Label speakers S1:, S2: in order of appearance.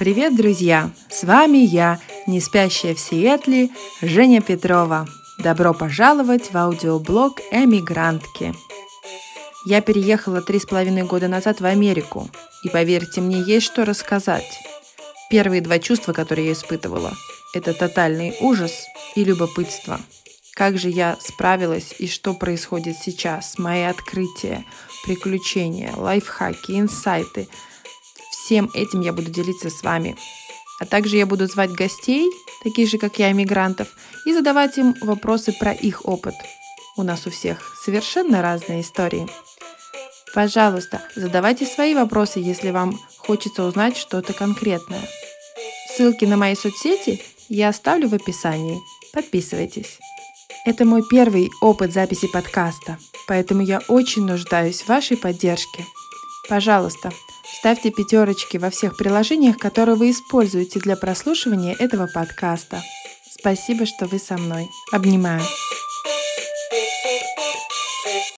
S1: Привет, друзья! С вами я, не спящая в Сиэтле, Женя Петрова. Добро пожаловать в аудиоблог «Эмигрантки». Я переехала три с половиной года назад в Америку, и поверьте мне, есть что рассказать. Первые два чувства, которые я испытывала, это тотальный ужас и любопытство. Как же я справилась и что происходит сейчас, мои открытия, приключения, лайфхаки, инсайты – Всем этим я буду делиться с вами. А также я буду звать гостей, таких же, как я, иммигрантов, и задавать им вопросы про их опыт. У нас у всех совершенно разные истории. Пожалуйста, задавайте свои вопросы, если вам хочется узнать что-то конкретное. Ссылки на мои соцсети я оставлю в описании. Подписывайтесь. Это мой первый опыт записи подкаста, поэтому я очень нуждаюсь в вашей поддержке. Пожалуйста, Ставьте пятерочки во всех приложениях, которые вы используете для прослушивания этого подкаста. Спасибо, что вы со мной. Обнимаю.